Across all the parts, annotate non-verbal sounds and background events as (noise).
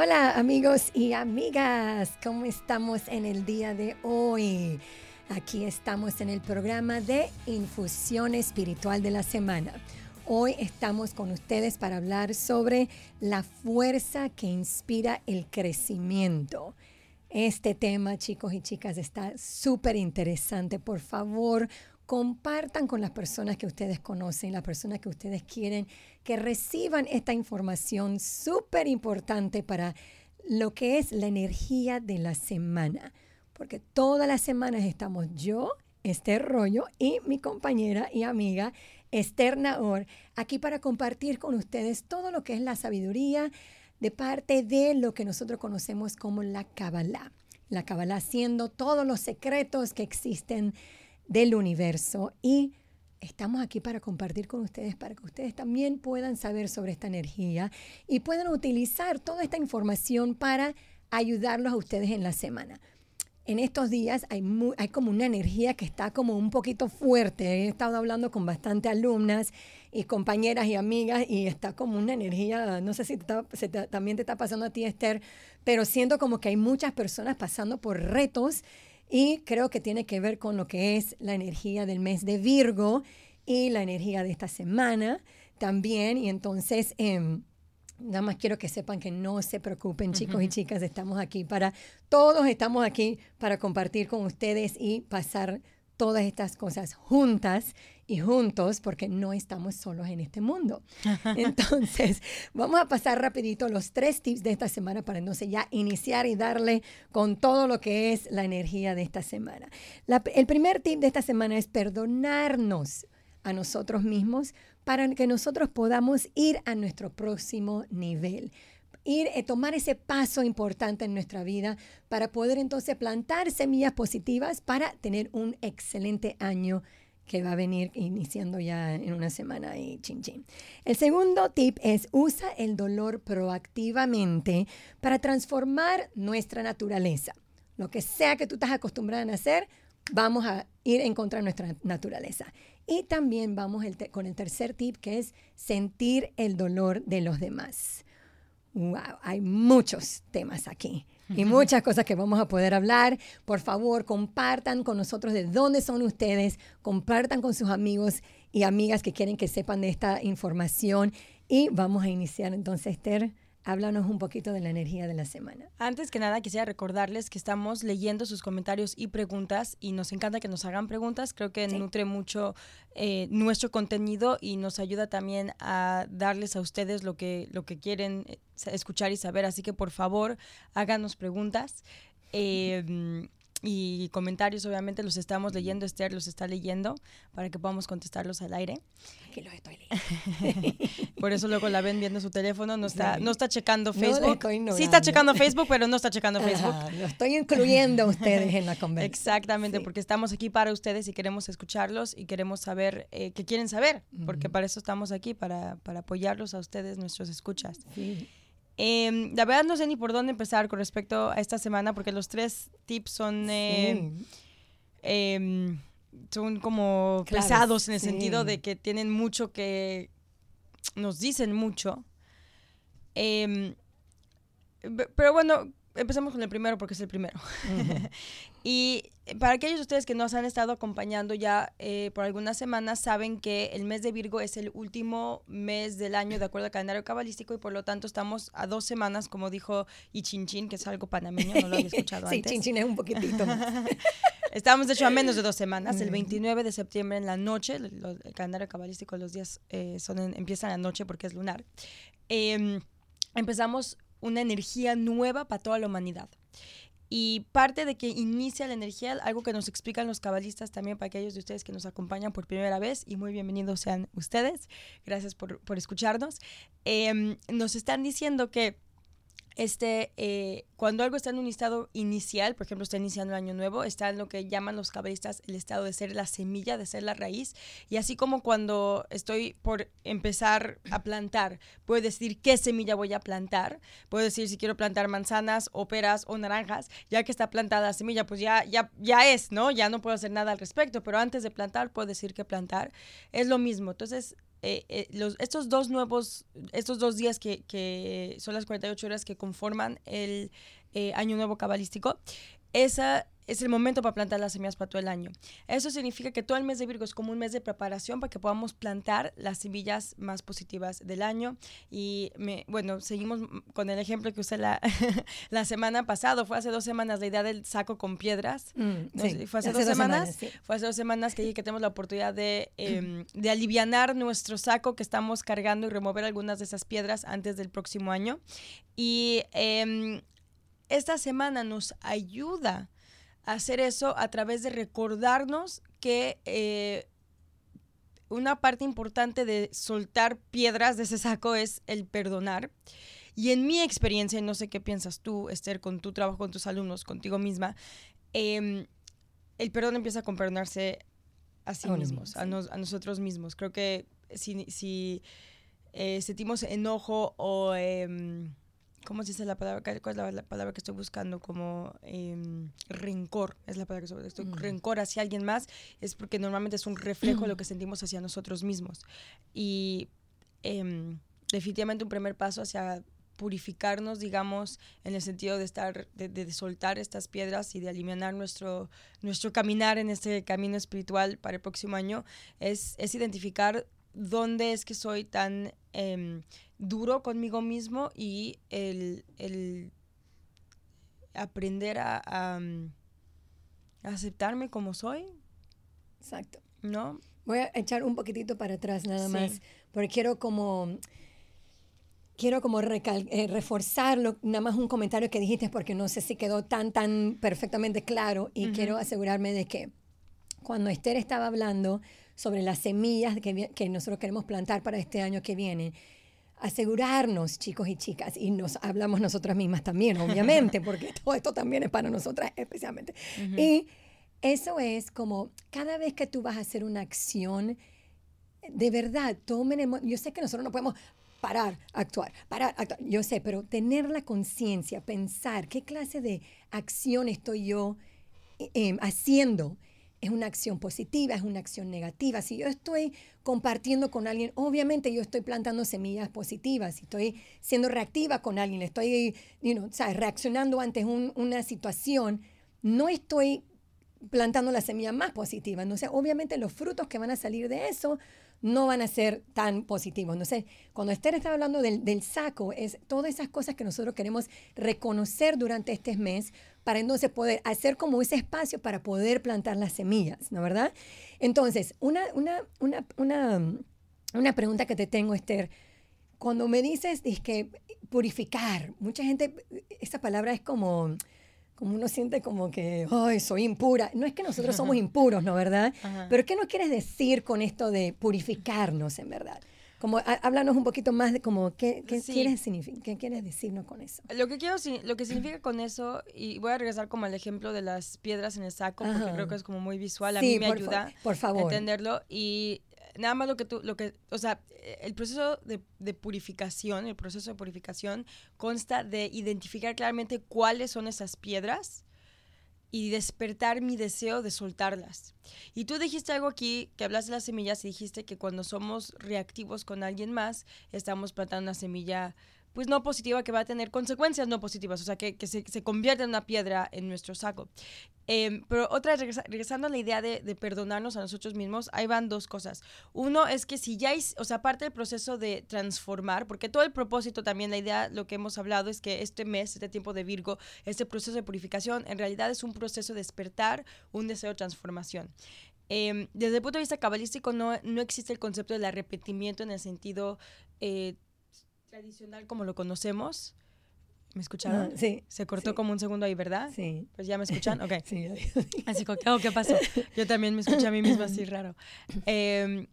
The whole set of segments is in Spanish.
Hola amigos y amigas, ¿cómo estamos en el día de hoy? Aquí estamos en el programa de Infusión Espiritual de la Semana. Hoy estamos con ustedes para hablar sobre la fuerza que inspira el crecimiento. Este tema, chicos y chicas, está súper interesante. Por favor, compartan con las personas que ustedes conocen, las personas que ustedes quieren, que reciban esta información súper importante para lo que es la energía de la semana. Porque todas las semanas estamos yo, Esther Rollo, y mi compañera y amiga Esther Naor, aquí para compartir con ustedes todo lo que es la sabiduría de parte de lo que nosotros conocemos como la Kabbalah. La Kabbalah siendo todos los secretos que existen del universo y estamos aquí para compartir con ustedes, para que ustedes también puedan saber sobre esta energía y puedan utilizar toda esta información para ayudarlos a ustedes en la semana. En estos días hay, como una energía que está como un poquito fuerte. He estado hablando con bastante alumnas y compañeras y amigas y está como una energía, no sé si también te está pasando a ti, Esther, pero siento como que hay muchas personas pasando por retos y creo que tiene que ver con lo que es la energía del mes de Virgo y la energía de esta semana también. Y entonces, em, nada más quiero que sepan que no se preocupen, chicos y chicas, estamos aquí para, todos estamos aquí para compartir con ustedes y pasar todas estas cosas juntas y juntos porque no estamos solos en este mundo. (laughs) Entonces, vamos a pasar rapidito los tres tips de esta semana para entonces ya iniciar y darle con todo lo que es la energía de esta semana. el primer tip de esta semana es perdonarnos a nosotros mismos para que nosotros podamos ir a nuestro próximo nivel ir eh, tomar ese paso importante en nuestra vida para poder entonces plantar semillas positivas para tener un excelente año que va a venir iniciando ya en una semana y chin chin. El segundo tip es usa el dolor proactivamente para transformar nuestra naturaleza. Lo que sea que tú estás acostumbrada a hacer, vamos a ir en contra de nuestra naturaleza. Y también vamos con el tercer tip que es sentir el dolor de los demás hay muchos temas aquí y muchas cosas que vamos a poder hablar. Por favor, compartan con nosotros de dónde son ustedes, compartan con sus amigos y amigas que quieren que sepan de esta información y vamos a iniciar entonces, Esther. Háblanos un poquito de la energía de la semana. Antes que nada, quisiera recordarles que estamos leyendo sus comentarios y preguntas y nos encanta que nos hagan preguntas. Creo que nutre mucho eh, nuestro contenido y nos ayuda también a darles a ustedes lo que, lo que quieren eh, escuchar y saber. Así que por favor, háganos preguntas. Eh, (laughs) y comentarios, obviamente los estamos leyendo, Esther los está leyendo para que podamos contestarlos al aire. Los estoy (laughs) leyendo. Por eso luego la ven viendo su teléfono, no está, no está checando Facebook. sí está checando Facebook, pero no está checando Facebook. lo estoy incluyendo a ustedes en la (laughs) conversación. Exactamente, porque estamos aquí para ustedes y queremos escucharlos y queremos saber eh, qué quieren saber, porque para eso estamos aquí, para, para apoyarlos a ustedes, nuestros escuchas. Sí. Em, la verdad no sé ni por dónde empezar con respecto a esta semana porque los tres tips son, em, em, son como pesados en el sentido de que tienen mucho que nos dicen mucho. pero bueno, empecemos con el primero porque es el primero. (laughs) y para aquellos de ustedes que nos han estado acompañando ya eh, por algunas semanas, saben que el mes de Virgo es el último mes del año de acuerdo al calendario cabalístico y por lo tanto estamos a dos semanas, como dijo Ichinchin, que es algo panameño, no lo había escuchado (laughs) antes. Sí, Chinchin es un poquitito más. (laughs) Estamos de hecho a menos de dos semanas, el 29 de septiembre en la noche, el, calendario cabalístico los días eh, son empiezan la noche porque es lunar. Em, empezamos una energía nueva para toda la humanidad. Y parte de que inicia la energía, algo que nos explican los cabalistas también para aquellos de ustedes que nos acompañan por primera vez, y muy bienvenidos sean ustedes, gracias por, por escucharnos, em, nos están diciendo que este, eh, cuando algo está en un estado inicial, por ejemplo, está iniciando el año nuevo, está en lo que llaman los cabalistas el estado de ser la semilla, de ser la raíz. Y así como cuando estoy por empezar a plantar, puedo decidir qué semilla voy a plantar. Puedo decir si quiero plantar manzanas o peras o naranjas. Ya que está plantada la semilla, pues ya, ya, ya es, ¿no? Ya no puedo hacer nada al respecto. Pero antes de plantar, puedo decir qué plantar. Es lo mismo. Entonces, eh, eh, los, estos dos nuevos, estos dos días que, que, son las 48 horas que conforman el eh, año nuevo cabalístico, esa es el momento para plantar las semillas para todo el año. Eso significa que todo el mes de Virgo es como un mes de preparación para que podamos plantar las semillas más positivas del año. Y me, bueno, seguimos con el ejemplo que usé la, (laughs) la semana pasada, fue hace dos semanas la idea del saco con piedras. Mm, fue hace, dos, semanas, fue hace dos semanas que dije que tenemos la oportunidad de, eh, (clears throat) de alivianar nuestro saco que estamos cargando y remover algunas de esas piedras antes del próximo año. Y em, esta semana nos ayuda hacer eso a través de recordarnos que eh, una parte importante de soltar piedras de ese saco es el perdonar. Y en mi experiencia, y no sé qué piensas tú, Esther, con tu trabajo con tus alumnos, contigo misma, em, el perdón empieza a perdonarse a sí mismos, a, nosotros mismos. Creo que si, si eh, sentimos enojo o... ¿Cómo se dice la palabra? ¿Cuál es la, palabra que estoy buscando? Como em, rencor, es la palabra que estoy, mm. rencor hacia alguien más, es porque normalmente es un reflejo de lo que sentimos hacia nosotros mismos. Y em, definitivamente un primer paso hacia purificarnos, digamos, en el sentido de estar, de, soltar estas piedras y de aliviar nuestro, nuestro caminar en este camino espiritual para el próximo año, es, es identificar dónde es que soy tan em, duro conmigo mismo y el, aprender a, aceptarme como soy. Exacto. ¿No? Voy a echar un poquitito para atrás nada más, porque quiero como quiero como eh, reforzarlo, nada más un comentario que dijiste porque no sé si quedó tan, tan perfectamente claro y quiero asegurarme de que cuando Esther estaba hablando sobre las semillas que, que nosotros queremos plantar para este año que viene, asegurarnos, chicos y chicas, y nos hablamos nosotras mismas también, obviamente, (laughs) porque todo esto también es para nosotras especialmente. Y eso es como cada vez que tú vas a hacer una acción, de verdad, tomen, yo sé que nosotros no podemos parar, actuar, parar, actuar, yo sé, pero tener la conciencia, pensar qué clase de acción estoy yo eh, haciendo es una acción positiva, es una acción negativa. Si yo estoy compartiendo con alguien, obviamente yo estoy plantando semillas positivas. Si estoy siendo reactiva con alguien, estoy you know, reaccionando ante una situación, no estoy plantando la semilla más positiva. Sé, obviamente los frutos que van a salir de eso no van a ser tan positivos. Sé, cuando Esther está hablando del, del, saco, es todas esas cosas que nosotros queremos reconocer durante este mes para entonces poder hacer como ese espacio para poder plantar las semillas, ¿no verdad? Entonces, una, una, una, una, una pregunta que te tengo, Esther. Cuando me dices que purificar, mucha gente, esa palabra es como como uno siente como que, ay, soy impura. No es que nosotros somos impuros, ¿no, verdad? Pero ¿qué nos quieres decir con esto de purificarnos, en verdad? Como, háblanos un poquito más de como, ¿qué, qué, quieres, qué quieres decirnos con eso? Lo que, quiero, lo que significa con eso, y voy a regresar como al ejemplo de las piedras en el saco, porque creo que es como muy visual, a mí me ayuda por favor. a entenderlo. Y nada más lo que tú, lo que, o sea, el proceso de, de, purificación, el proceso de purificación consta de identificar claramente cuáles son esas piedras y despertar mi deseo de soltarlas. Y tú dijiste algo aquí, que hablas de las semillas y dijiste que cuando somos reactivos con alguien más, estamos plantando una semilla pues no positiva que va a tener consecuencias no positivas, o sea, que, se, se, convierte en una piedra en nuestro saco. Em, pero otra, regresando a la idea de, perdonarnos a nosotros mismos, ahí van dos cosas. Uno es que si ya, o sea, parte del proceso de transformar, porque todo el propósito también, la idea, lo que hemos hablado es que este mes, este tiempo de Virgo, este proceso de purificación, en realidad es un proceso de despertar un deseo de transformación. Em, desde el punto de vista cabalístico no, no existe el concepto del arrepentimiento en el sentido eh, tradicional como lo conocemos. ¿Me escucharon? sí. Se cortó como un segundo ahí, ¿verdad? Sí. Pues ya me escuchan, ok. (laughs) Sí. (laughs) Así como, oh, ¿qué pasó? Yo también me escuché a mí misma así raro. Em,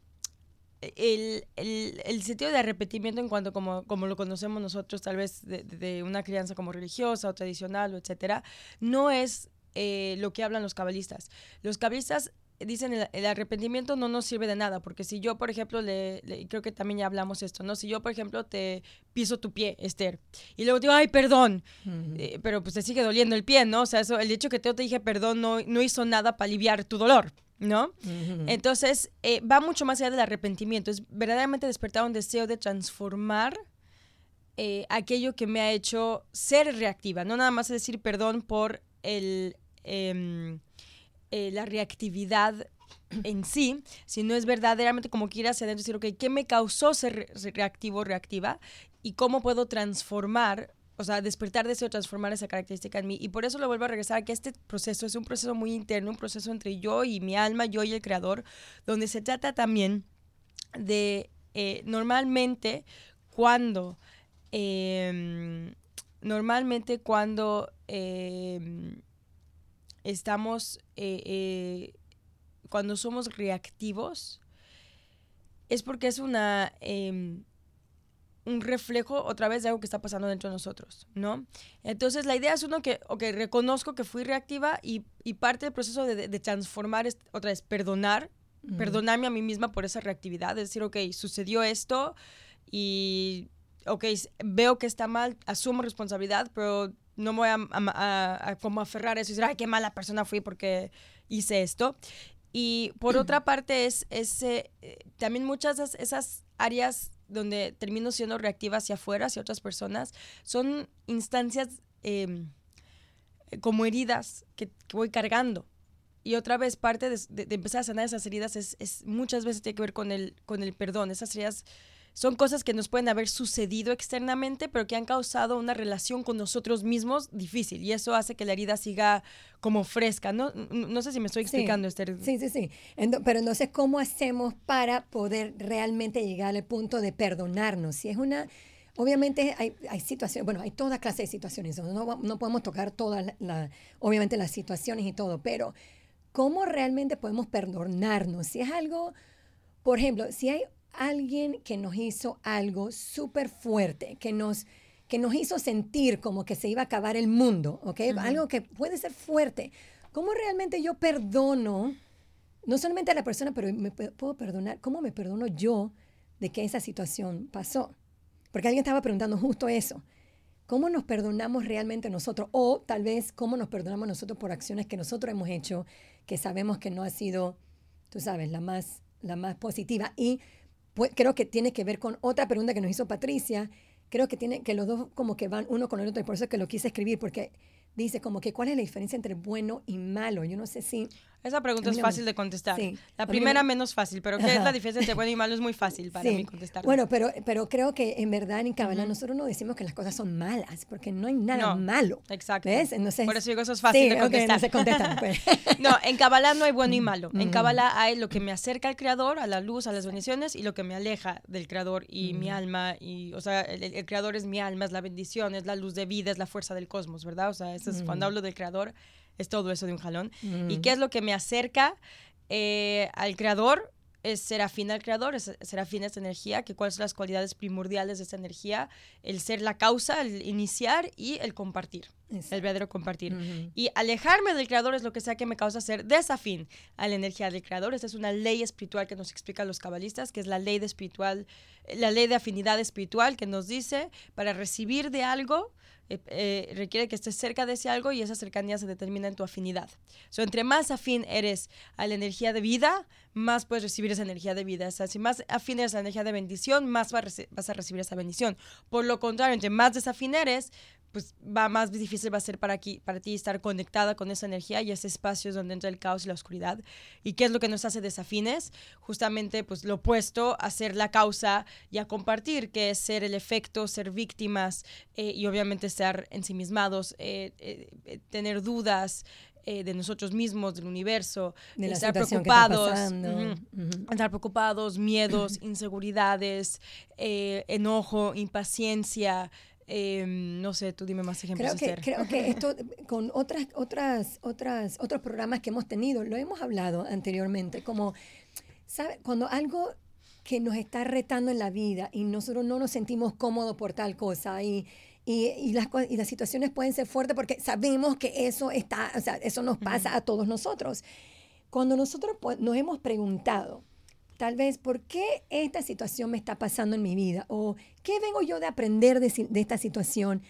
el, el, el, sentido de arrepentimiento en cuanto como, como lo conocemos nosotros, tal vez de, de una crianza como religiosa o tradicional o etcétera, no es eh, lo que hablan los cabalistas. Los cabalistas dicen el, el, arrepentimiento no nos sirve de nada, porque si yo, por ejemplo, le, le, creo que también ya hablamos esto, ¿no? Si yo, por ejemplo, te piso tu pie, Esther, y luego te digo, ay, perdón, uh -huh. eh, pero pues te sigue doliendo el pie, ¿no? O sea, eso, el hecho que te, te dije perdón no, no hizo nada para aliviar tu dolor, ¿no? Uh -huh. Entonces, eh, va mucho más allá del arrepentimiento, es verdaderamente despertar un deseo de transformar eh, aquello que me ha hecho ser reactiva, no nada más decir perdón por el, eh, eh, la reactividad en sí, sino es verdaderamente como que ir hacia adentro y decir, ok, ¿qué me causó ser re reactivo o reactiva? Y cómo puedo transformar, o sea, despertar deseo, transformar esa característica en mí. Y por eso lo vuelvo a regresar a que este proceso es un proceso muy interno, un proceso entre yo y mi alma, yo y el creador, donde se trata también de, eh, normalmente, cuando eh, normalmente cuando eh, estamos, eh, cuando somos reactivos, es porque es una, un reflejo otra vez de algo que está pasando dentro de nosotros, ¿no? Entonces la idea es uno que, ok, reconozco que fui reactiva y, y parte del proceso de, de transformar es otra vez perdonar, -huh. perdonarme a mí misma por esa reactividad, es decir, ok, sucedió esto y ok, veo que está mal, asumo responsabilidad, pero no me voy a, a, a, a, como aferrar a eso y decir, ay, qué mala persona fui porque hice esto. Y por (clears throat) otra parte es, es eh, también muchas de esas áreas donde termino siendo reactiva hacia afuera, hacia otras personas, son instancias eh, como heridas que, que, voy cargando. Y otra vez, parte de, de, de empezar a sanar esas heridas es, es, muchas veces tiene que ver con el, con el perdón. Esas heridas son cosas que nos pueden haber sucedido externamente, pero que han causado una relación con nosotros mismos difícil. Y eso hace que la herida siga como fresca. No, no sé si me estoy explicando, sí, Esther. Sí, sí, sí. Pero entonces, ¿cómo hacemos para poder realmente llegar al punto de perdonarnos? Si es una... Obviamente hay, hay situaciones, bueno, hay toda clase de situaciones, no, no podemos tocar todas, la, la, obviamente, las situaciones y todo, pero ¿cómo realmente podemos perdonarnos? Si es algo, por ejemplo, si hay alguien que nos hizo algo súper fuerte, que nos, que nos hizo sentir como que se iba a acabar el mundo, ¿ok? Uh -huh. Algo que puede ser fuerte. ¿Cómo realmente yo perdono, no solamente a la persona, pero me puedo perdonar, cómo me perdono yo de que esa situación pasó? Porque alguien estaba preguntando justo eso. ¿Cómo nos perdonamos realmente nosotros? O tal vez cómo nos perdonamos nosotros por acciones que nosotros hemos hecho que sabemos que no ha sido, tú sabes, la más, la más positiva. Y creo que tiene que ver con otra pregunta que nos hizo Patricia. Creo que tiene que los dos como que van uno con el otro y por eso es que lo quise escribir porque dice como que cuál es la diferencia entre bueno y malo. Yo no sé si... Esa pregunta es fácil de contestar. Sí, la primera me... menos fácil, pero ¿qué Ajá. es la diferencia entre bueno y malo? Es muy fácil para sí. mí contestar. Bueno, pero, pero creo que en verdad en Kabbalah uh -huh. nosotros no decimos que las cosas son malas, porque no hay nada no, malo. Exacto. ¿Ves? Entonces, Por eso digo eso es fácil sí, de contestar. Okay, no, contestan, pues. (laughs) no, en Kabbalah no hay bueno y malo. En Kabbalah hay lo que me acerca al Creador, a la luz, a las bendiciones, y lo que me aleja del Creador y uh -huh. mi alma. Y, o sea, el, el, Creador es mi alma, es la bendición, es la luz de vida, es la fuerza del cosmos, ¿verdad? O sea, eso es, uh -huh. cuando hablo del Creador es todo eso de un jalón. Mm. ¿Y qué es lo que me acerca eh, al creador? Es ser afín al creador, es ser afín a esta energía, que cuáles son las cualidades primordiales de esta energía, el ser la causa, el iniciar y el compartir, Exacto. el verdadero compartir. Mm -hmm. Y alejarme del creador es lo que sea que me causa ser desafín a la energía del creador. Esta es una ley espiritual que nos explican los cabalistas, que es la ley de espiritual, la ley de afinidad espiritual que nos dice para recibir de algo, eh, eh, requiere que estés cerca de ese algo y esa cercanía se determina en tu afinidad. So, entre más afín eres a la energía de vida, más puedes recibir esa energía de vida. O sea, si más afín eres a la energía de bendición, más vas a recibir esa bendición. Por lo contrario, entre más desafín eres, pues va más difícil va a ser para, aquí, para ti estar conectada con esa energía y ese espacio es donde entra el caos y la oscuridad. ¿Y qué es lo que nos hace desafines? Justamente pues lo opuesto a ser la causa y a compartir, que es ser el efecto, ser víctimas eh, y obviamente estar ensimismados, eh, eh, tener dudas, eh, de nosotros mismos, del universo, de estar preocupados, uh -huh, uh -huh. estar preocupados, miedos, (clears throat) inseguridades, eh, enojo, impaciencia. Eh, no sé, tú dime más ejemplos. Creo que, creo que (laughs) esto con otras, otras, otras, otros programas que hemos tenido, lo hemos hablado anteriormente, como, ¿sabe? Cuando algo que nos está retando en la vida y nosotros no nos sentimos cómodos por tal cosa y, y, y, las, y las situaciones pueden ser fuertes porque sabemos que eso está, o sea, eso nos pasa a todos nosotros cuando nosotros nos hemos preguntado, tal vez, ¿por qué esta situación me está pasando en mi vida? ¿O qué vengo yo de aprender de, de esta situación?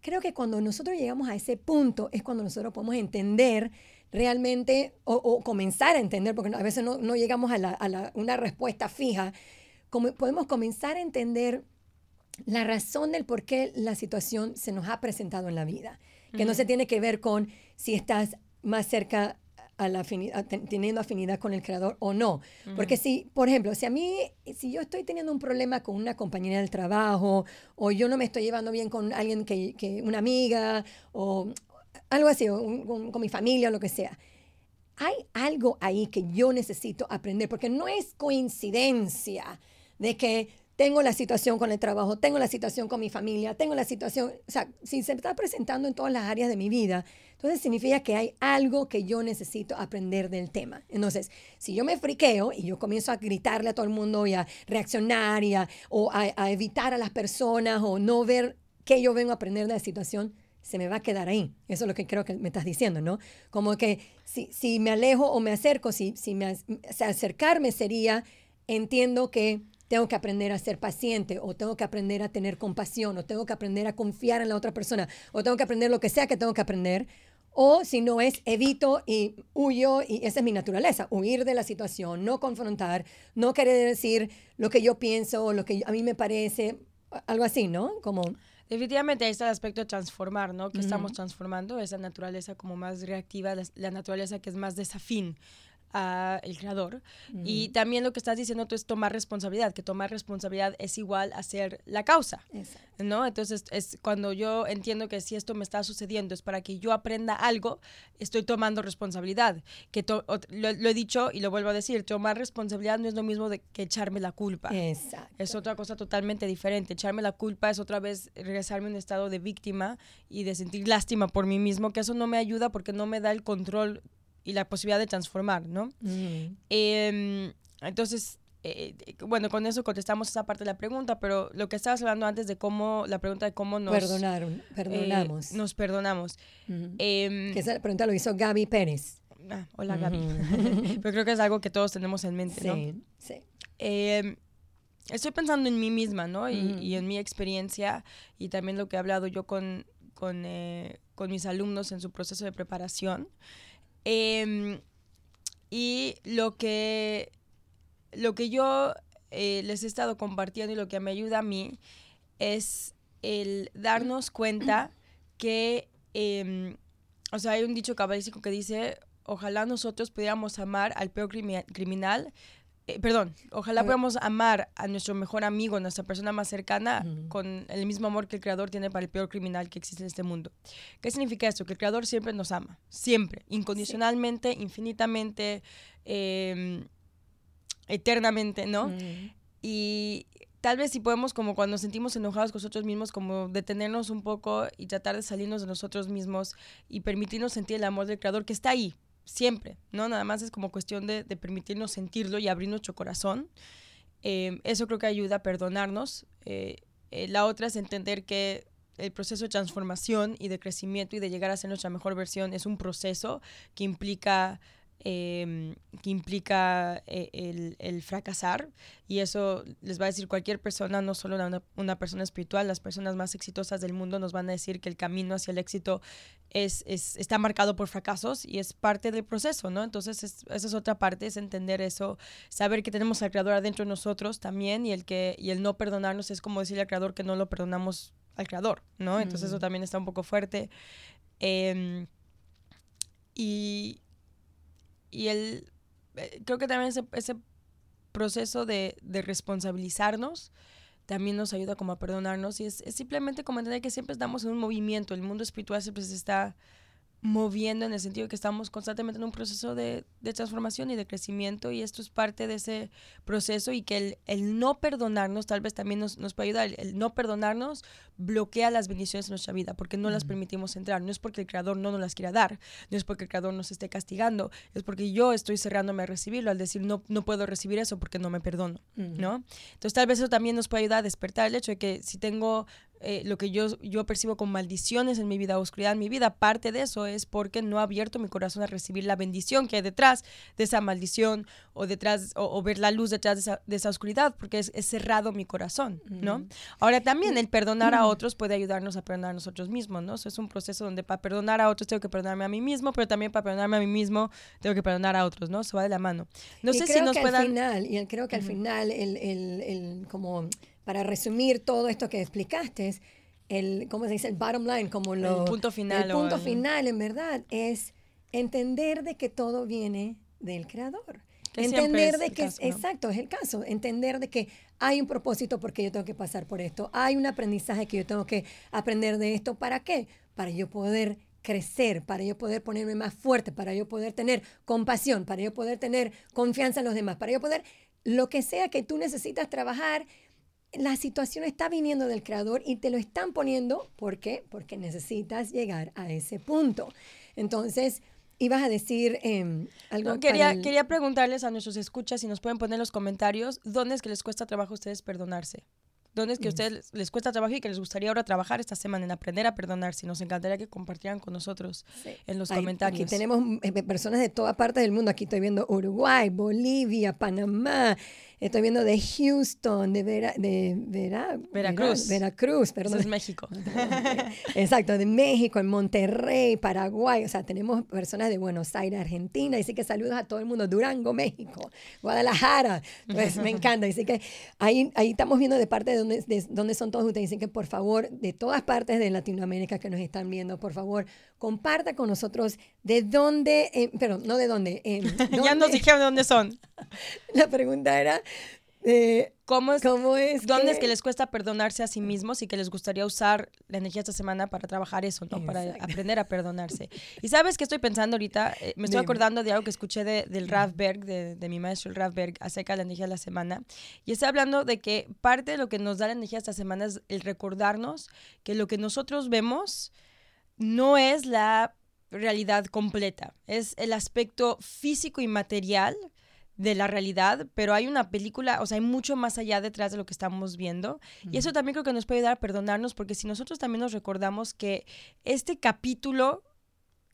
Creo que cuando nosotros llegamos a ese punto es cuando nosotros podemos entender realmente o, comenzar a entender, porque a veces no, llegamos a, una respuesta fija, como podemos comenzar a entender la razón del por qué la situación se nos ha presentado en la vida, que no se tiene que ver con si estás más cerca a la afinidad, teniendo afinidad con el creador o no. Porque si, por ejemplo, si a mí, si yo estoy teniendo un problema con una compañera del trabajo o yo no me estoy llevando bien con alguien que, que una amiga o algo así, o con, mi familia o lo que sea, hay algo ahí que yo necesito aprender porque no es coincidencia de que tengo la situación con el trabajo, tengo la situación con mi familia, tengo la situación, o sea, si se está presentando en todas las áreas de mi vida, entonces significa que hay algo que yo necesito aprender del tema. Entonces, si yo me friqueo y yo comienzo a gritarle a todo el mundo y a reaccionar y a, o a, evitar a las personas o no ver qué yo vengo a aprender de la situación, se me va a quedar ahí. Eso es lo que creo que me estás diciendo, ¿no? Como que si, si me alejo o me acerco, si, si me, acercarme sería, entiendo que tengo que aprender a ser paciente o tengo que aprender a tener compasión o tengo que aprender a confiar en la otra persona o tengo que aprender lo que sea que tengo que aprender. O si no es, evito y huyo y esa es mi naturaleza, huir de la situación, no confrontar, no querer decir lo que yo pienso o lo que a mí me parece, algo así, ¿no? Como... Definitivamente ahí está el aspecto de transformar, ¿no? Que estamos transformando esa naturaleza como más reactiva, la, naturaleza que es más desafín a el creador. Y también lo que estás diciendo tú es tomar responsabilidad, que tomar responsabilidad es igual a ser la causa, ¿no? Entonces es cuando yo entiendo que si esto me está sucediendo es para que yo aprenda algo, estoy tomando responsabilidad. Que lo, he dicho y lo vuelvo a decir, tomar responsabilidad no es lo mismo de que echarme la culpa. Exacto. Es otra cosa totalmente diferente. Echarme la culpa es otra vez regresarme a un estado de víctima y de sentir lástima por mí mismo, que eso no me ayuda porque no me da el control y la posibilidad de transformar, ¿no? Mm. Em, entonces, eh, bueno, con eso contestamos esa parte de la pregunta, pero lo que estabas hablando antes de cómo, la pregunta de cómo nos... Perdonaron, eh, perdonamos. nos perdonamos. Em, que esa pregunta lo hizo Gaby Pérez. Ah, hola Gaby. (laughs) pero creo que es algo que todos tenemos en mente, ¿no? Sí, sí. Em, estoy pensando en mí misma, ¿no? Y, y, en mi experiencia y también lo que he hablado yo con, con, eh, con mis alumnos en su proceso de preparación. Em, y lo que, lo que yo eh, les he estado compartiendo y lo que me ayuda a mí es el darnos cuenta (clears throat) que, em, o sea, hay un dicho cabalístico que dice, ojalá nosotros pudiéramos amar al peor criminal eh, perdón, ojalá podamos amar a nuestro mejor amigo, nuestra persona más cercana, con el mismo amor que el Creador tiene para el peor criminal que existe en este mundo. ¿Qué significa esto? Que el Creador siempre nos ama, siempre, incondicionalmente, infinitamente, em, eternamente, ¿no? Y tal vez si podemos, como cuando nos sentimos enojados con nosotros mismos, como detenernos un poco y tratar de salirnos de nosotros mismos y permitirnos sentir el amor del Creador que está ahí, siempre, ¿no? Nada más es como cuestión de, permitirnos sentirlo y abrir nuestro corazón. Em, eso creo que ayuda a perdonarnos. Eh, eh, la otra es entender que el proceso de transformación y de crecimiento y de llegar a ser nuestra mejor versión es un proceso que implica Em, que implica eh, el, fracasar y eso les va a decir cualquier persona, no solo una, persona espiritual, las personas más exitosas del mundo nos van a decir que el camino hacia el éxito es, está marcado por fracasos y es parte del proceso, ¿no? Entonces esa es otra parte, es entender eso, saber que tenemos al Creador adentro de nosotros también y el, que, y el no perdonarnos es como decirle al Creador que no lo perdonamos al Creador, ¿no? Entonces eso también está un poco fuerte. Em, y, y el, eh, creo que también ese, proceso de, responsabilizarnos también nos ayuda como a perdonarnos y es, simplemente como entender que siempre estamos en un movimiento, el mundo espiritual siempre se está moviendo en el sentido de que estamos constantemente en un proceso de, transformación y de crecimiento y esto es parte de ese proceso y que el, el no perdonarnos tal vez también nos, nos puede ayudar. El, no perdonarnos bloquea las bendiciones en nuestra vida porque no las permitimos entrar. No es porque el Creador no nos las quiera dar, no es porque el Creador nos esté castigando, es porque yo estoy cerrándome a recibirlo al decir no, no puedo recibir eso porque no me perdono, ¿no? Entonces tal vez eso también nos puede ayudar a despertar el hecho de que si tengo eh, lo que yo, yo percibo como maldiciones en mi vida, oscuridad en mi vida, parte de eso es porque no he abierto mi corazón a recibir la bendición que hay detrás de esa maldición o detrás, o, ver la luz detrás de esa, de esa oscuridad, porque es, cerrado mi corazón, ¿no? Ahora también el perdonar a otros puede ayudarnos a perdonar a nosotros mismos, ¿no? Eso es un proceso donde para perdonar a otros tengo que perdonarme a mí mismo, pero también para perdonarme a mí mismo tengo que perdonar a otros, ¿no? Se va de la mano. No sé si nos que al final, y creo que al final, el, el, el como para resumir todo esto que explicaste, el, ¿cómo se dice? El bottom line, como lo... El punto final. El punto final, en verdad, es entender de que todo viene del creador. Entender de que, exacto, es el caso, entender de que hay un propósito porque yo tengo que pasar por esto, hay un aprendizaje que yo tengo que aprender de esto, ¿para qué? Para yo poder crecer, para yo poder ponerme más fuerte, para yo poder tener compasión, para yo poder tener confianza en los demás, para yo poder, lo que sea que tú necesitas trabajar la situación está viniendo del creador y te lo están poniendo. ¿Por qué? Porque necesitas llegar a ese punto. Entonces, ibas a decir em, algo. quería, quería preguntarles a nuestros escuchas si nos pueden poner en los comentarios dónde es que les cuesta trabajo a ustedes perdonarse. ¿Dónde es que a ustedes les cuesta trabajo y que les gustaría ahora trabajar esta semana en aprender a perdonar? Si nos encantaría que compartieran con nosotros en los comentarios. Aquí tenemos eh, personas de toda parte del mundo. Aquí estoy viendo Uruguay, Bolivia, Panamá, Estoy viendo de Houston, de, Vera, de Veracruz. Veracruz, perdón. es México. (laughs) Exacto, de México, en Monterrey, Paraguay. O sea, tenemos personas de Buenos Aires, Argentina. Así que saludos a todo el mundo. Durango, México. Guadalajara. Pues me (laughs) encanta. Así que ahí, ahí estamos viendo de parte de dónde, de dónde son todos ustedes. Dicen que por favor, de todas partes de Latinoamérica que nos están viendo, por favor, comparta con nosotros de dónde, eh, pero no de dónde. Eh, (laughs) ya nos dijeron de dónde son. La pregunta era... Eh, ¿Cómo es, ¿Cómo es ¿Dónde es que les cuesta perdonarse a sí mismos y que les gustaría usar la energía esta semana para trabajar eso, ¿no? Para aprender a perdonarse. Y sabes que estoy pensando ahorita, eh, me estoy acordando de algo que escuché de, del Rafberg, de, de, mi maestro el Rafberg, acerca de la energía de la semana. Y está hablando de que parte de lo que nos da la energía esta semana es el recordarnos que lo que nosotros vemos no es la realidad completa, es el aspecto físico y material de la realidad, pero hay una película, o sea, hay mucho más allá detrás de lo que estamos viendo. Y eso también creo que nos puede ayudar a perdonarnos, porque si nosotros también nos recordamos que este capítulo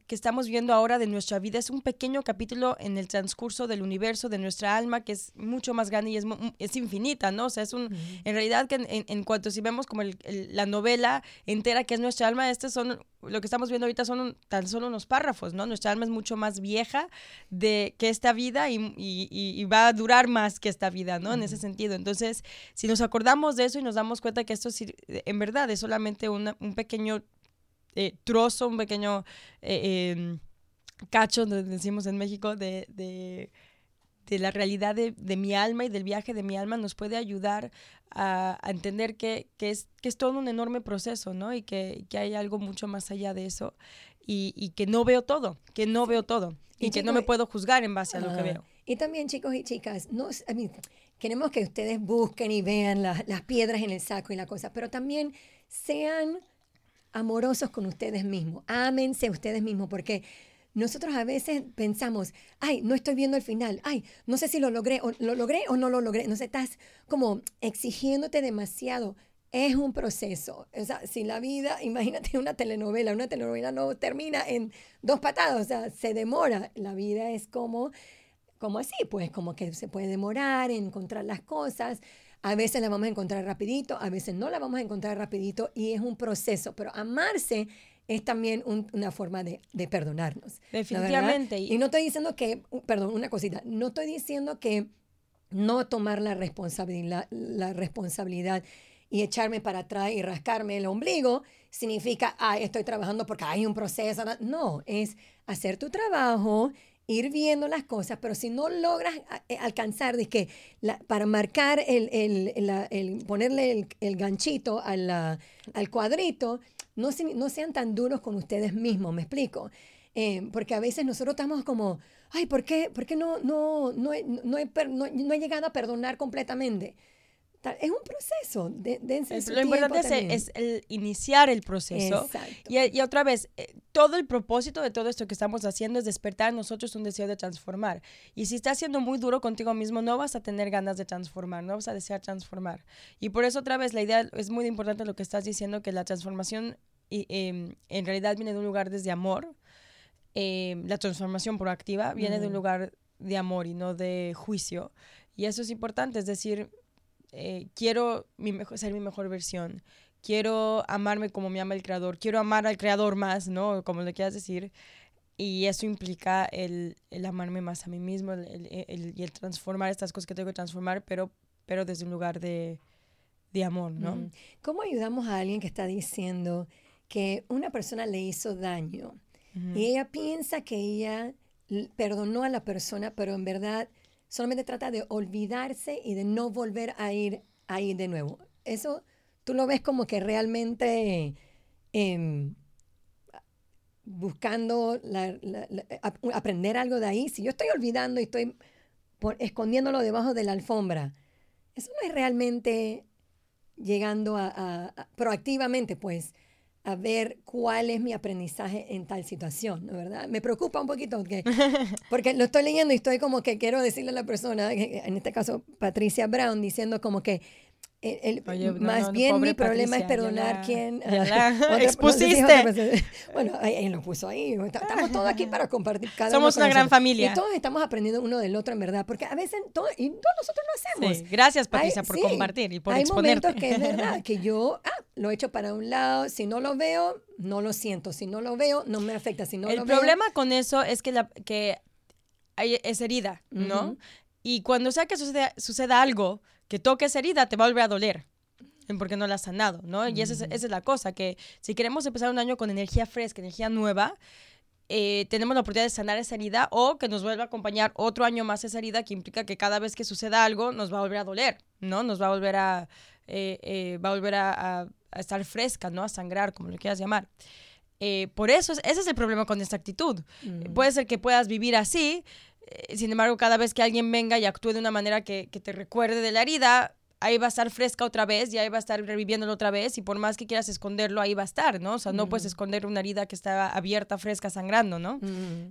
que estamos viendo ahora de nuestra vida es un pequeño capítulo en el transcurso del universo, de nuestra alma, que es mucho más grande y es, es infinita, ¿no? O sea, es un, en realidad que en, en, cuanto si vemos como la novela entera que es nuestra alma, este son, lo que estamos viendo ahorita son tan solo unos párrafos, ¿no? Nuestra alma es mucho más vieja de que esta vida y, y, y va a durar más que esta vida, ¿no? En ese sentido. Entonces, si nos acordamos de eso y nos damos cuenta que esto en verdad es solamente un pequeño eh, trozo, un pequeño eh, em, cacho, decimos en México, de, de, la realidad de, mi alma y del viaje de mi alma nos puede ayudar a, entender que, es, que es todo un enorme proceso, ¿no? Y que, hay algo mucho más allá de eso y, que no veo todo, que no veo todo y, que no me puedo juzgar en base a lo que veo. Y también, chicos y chicas, no, queremos que ustedes busquen y vean las piedras en el saco y la cosa, pero también sean amorosos con ustedes mismos. Ámense ustedes mismos porque nosotros a veces pensamos, ay, no estoy viendo el final, ay, no sé si lo logré o lo logré o no lo logré. No sé, estás como exigiéndote demasiado. Es un proceso. O sea, si la vida, (laughs) imagínate una telenovela, una telenovela no termina en dos patadas, o sea, se demora. La vida es como, como así, pues como que se puede demorar en encontrar las cosas. A veces la vamos a encontrar rapidito, a veces no la vamos a encontrar rapidito y es un proceso, pero amarse es también una forma de, perdonarnos. Definitivamente. Y no estoy diciendo que, perdón, una cosita, no estoy diciendo que no tomar la responsabilidad, la responsabilidad y echarme para atrás y rascarme el ombligo significa, ah, estoy trabajando porque hay un proceso. No, es hacer tu trabajo ir viendo las cosas, pero si no logras eh, alcanzar de que para marcar el, el, ponerle el, ganchito al cuadrito, no, no sean tan duros con ustedes mismos, me explico. Eh, porque a veces nosotros estamos como, ay, ¿por qué, por qué no, no, no, no, he, no, he llegado a perdonar completamente? Es un proceso. De, lo importante es, el iniciar el proceso. Y, y, otra vez, eh, todo el propósito de todo esto que estamos haciendo es despertar en nosotros un deseo de transformar. Y si estás siendo muy duro contigo mismo, no vas a tener ganas de transformar, no vas a desear transformar. Y por eso, otra vez, la idea es muy importante lo que estás diciendo, que la transformación em, en realidad viene de un lugar desde amor. Em, la transformación proactiva viene de un lugar de amor y no de juicio. Y eso es importante, es decir, eh, quiero mi mejor, ser mi mejor versión, quiero amarme como me ama el creador, quiero amar al creador más, ¿no? Como le quieras decir. Y eso implica el, el amarme más a mí mismo el, el, y el transformar estas cosas que tengo que transformar, pero, pero desde un lugar de, de amor, ¿no? ¿Cómo ayudamos a alguien que está diciendo que una persona le hizo daño y ella piensa que ella perdonó a la persona, pero en verdad solamente trata de olvidarse y de no volver a ir ahí de nuevo. Eso tú lo ves como que realmente em, buscando aprender algo de ahí. Si yo estoy olvidando y estoy escondiéndolo debajo de la alfombra, eso no es realmente llegando a proactivamente, pues, a ver cuál es mi aprendizaje en tal situación, ¿no verdad? Me preocupa un poquito porque, (laughs) porque lo estoy leyendo y estoy como que quiero decirle a la persona, en este caso Patricia Brown, diciendo como que el, más bien mi problema es perdonar quien (laughs) (laughs) expusiste. (laughs) bueno, él lo puso ahí. Estamos todos aquí para compartir cada Somos una gran familia. Y todos estamos aprendiendo uno del otro, en verdad, porque a veces todo, y todos nosotros lo hacemos. gracias, Patricia, por compartir y por hay exponerte. Hay momentos que es verdad, que yo ah, lo echo para un lado, si no lo veo, no lo siento, si no lo veo, no me afecta, si no El problema con eso es que, la, que hay, es herida, ¿no? Y cuando sea que suceda, suceda algo que toques herida, te va a volver a doler porque no la has sanado, ¿no? Y esa es, esa es, la cosa, que si queremos empezar un año con energía fresca, energía nueva, eh, tenemos la oportunidad de sanar esa herida o que nos vuelva a acompañar otro año más esa herida que implica que cada vez que suceda algo nos va a volver a doler, ¿no? Nos va a volver a, eh, eh, va a, volver a, a, estar fresca, ¿no? A sangrar, como lo quieras llamar. por eso, ese es el problema con esta actitud. Puede ser que puedas vivir así, eh, sin embargo, cada vez que alguien venga y actúe de una manera que, te recuerde de la herida, ahí va a estar fresca otra vez y ahí va a estar reviviéndolo otra vez y por más que quieras esconderlo, ahí va a estar, ¿no? O sea, no puedes esconder una herida que está abierta, fresca, sangrando, ¿no?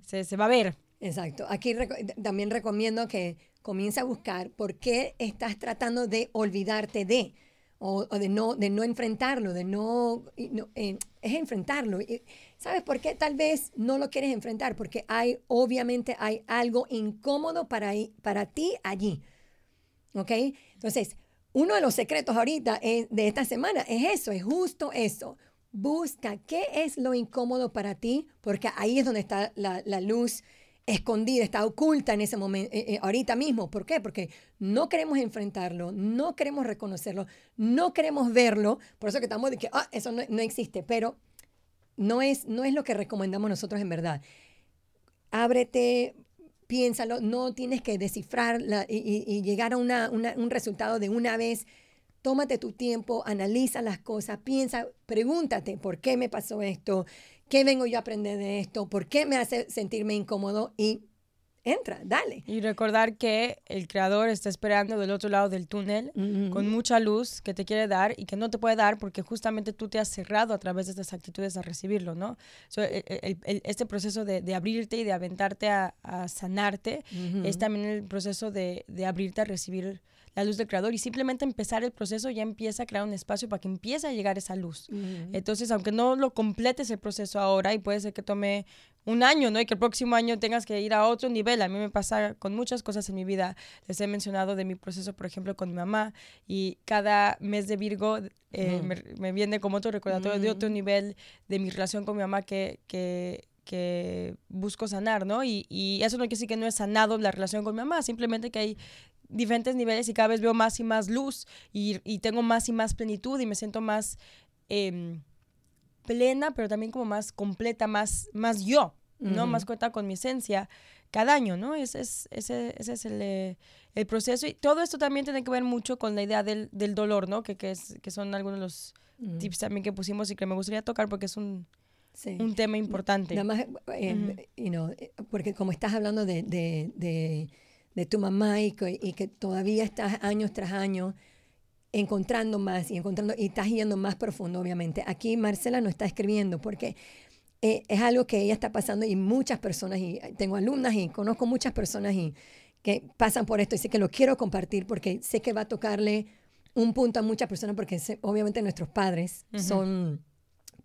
se, va a ver. Exacto. Aquí también recomiendo que comience a buscar por qué estás tratando de olvidarte de o, de, no, de no enfrentarlo, de no, eh, es enfrentarlo. ¿Sabes por qué tal vez no lo quieres enfrentar? Porque hay, obviamente hay algo incómodo para, para ti allí. ¿Ok? Entonces, uno de los secretos ahorita de esta semana es eso, es justo eso. Busca qué es lo incómodo para ti, porque ahí es donde está la, la luz escondida, está oculta en ese momento, eh, eh, ahorita mismo. ¿Por qué? Porque no queremos enfrentarlo, no queremos reconocerlo, no queremos verlo. Por eso que estamos de que, ah, eso no, no, existe, pero no es, no es lo que recomendamos nosotros en verdad. Ábrete, piénsalo, no tienes que descifrar y, llegar a una, un resultado de una vez. Tómate tu tiempo, analiza las cosas, piensa, pregúntate, ¿por qué me pasó esto? ¿Qué vengo yo a aprender de esto? ¿Por qué me hace sentirme incómodo? Y entra, dale. Y recordar que el creador está esperando del otro lado del túnel con mucha luz que te quiere dar y que no te puede dar porque justamente tú te has cerrado a través de estas actitudes a recibirlo, ¿no? E, e, este proceso de, abrirte y de aventarte a, sanarte es también el proceso de, de abrirte a recibir la luz del creador y simplemente empezar el proceso ya empieza a crear un espacio para que empiece a llegar esa luz. Entonces, aunque no lo completes el proceso ahora y puede ser que tome un año, ¿no? Y que el próximo año tengas que ir a otro nivel. A mí me pasa con muchas cosas en mi vida. Les he mencionado de mi proceso, por ejemplo, con mi mamá y cada mes de Virgo eh, me, viene como otro recordatorio de otro nivel de mi relación con mi mamá que, que que busco sanar, ¿no? Y, y, eso no quiere decir que no he sanado la relación con mi mamá, simplemente que hay diferentes niveles y cada vez veo más y más luz y, y tengo más y más plenitud y me siento más em, plena, pero también como más completa, más, más yo, ¿no? Más cuenta con mi esencia cada año, ¿no? Ese es, ese, ese es el, eh, el, proceso. Y todo esto también tiene que ver mucho con la idea del, del dolor, ¿no? Que, que, es, que son algunos de los tips también que pusimos y que me gustaría tocar porque es un, un tema importante. Nada más, eh, eh, porque como estás hablando de, de de tu mamá y que, y que todavía estás años tras años, encontrando más y encontrando y estás yendo más profundo, obviamente. Aquí Marcela no está escribiendo porque eh, es algo que ella está pasando y muchas personas, y tengo alumnas y conozco muchas personas y que pasan por esto y sé que lo quiero compartir porque sé que va a tocarle un punto a muchas personas porque obviamente nuestros padres son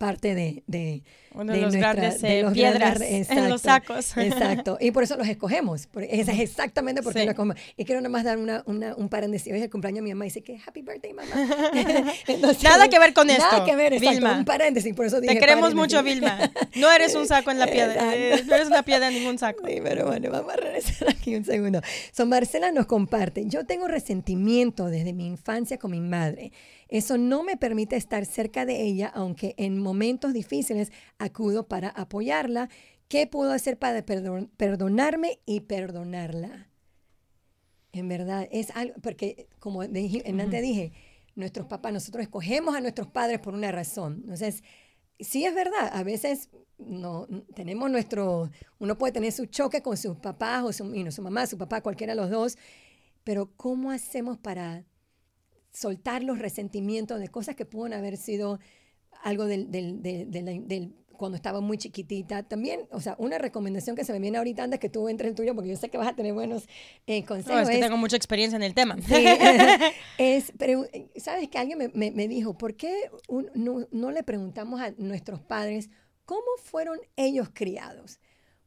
parte de, de, Uno de, los grandes de los piedras en los sacos. (laughs) Exacto. Y por eso los escogemos. es exactamente porque los escogemos. Y quiero nada más dar una, una, un paréntesis. Hoy es el cumpleaños de mi mamá y dice que happy birthday, mamá. (laughs) (laughs) nada que ver con esto. Nada que ver, exacto, Vilma. Un paréntesis, por eso dije Te queremos mucho, Vilma. No eres un saco en la piedra. Eh, no eres una piedra en ningún saco. Sí, pero bueno, vamos a regresar aquí un segundo. So, Marcela nos comparte. Yo tengo resentimiento desde mi infancia con mi madre. Eso no me permite estar cerca de ella, aunque en momentos difíciles acudo para apoyarla. ¿Qué puedo hacer para perdonarme y perdonarla? En verdad, es algo, porque como dije, antes dije, nuestros papás, nosotros escogemos a nuestros padres por una razón. Entonces, sí es verdad, a veces no tenemos nuestro, uno puede tener su choque con sus papás o su, su mamá, su papá, cualquiera de los dos, pero ¿cómo hacemos para soltar los resentimientos de cosas que pueden haber sido algo del, del, del, cuando estaba muy chiquitita. También, o sea, una recomendación que se me viene ahorita antes que tú entres el tuyo, porque yo sé que vas a tener buenos eh, consejos. No, es que tengo mucha experiencia en el tema. (laughs) es, pero, ¿sabes que Alguien me, me, dijo, ¿por qué no, no, le preguntamos a nuestros padres cómo fueron ellos criados?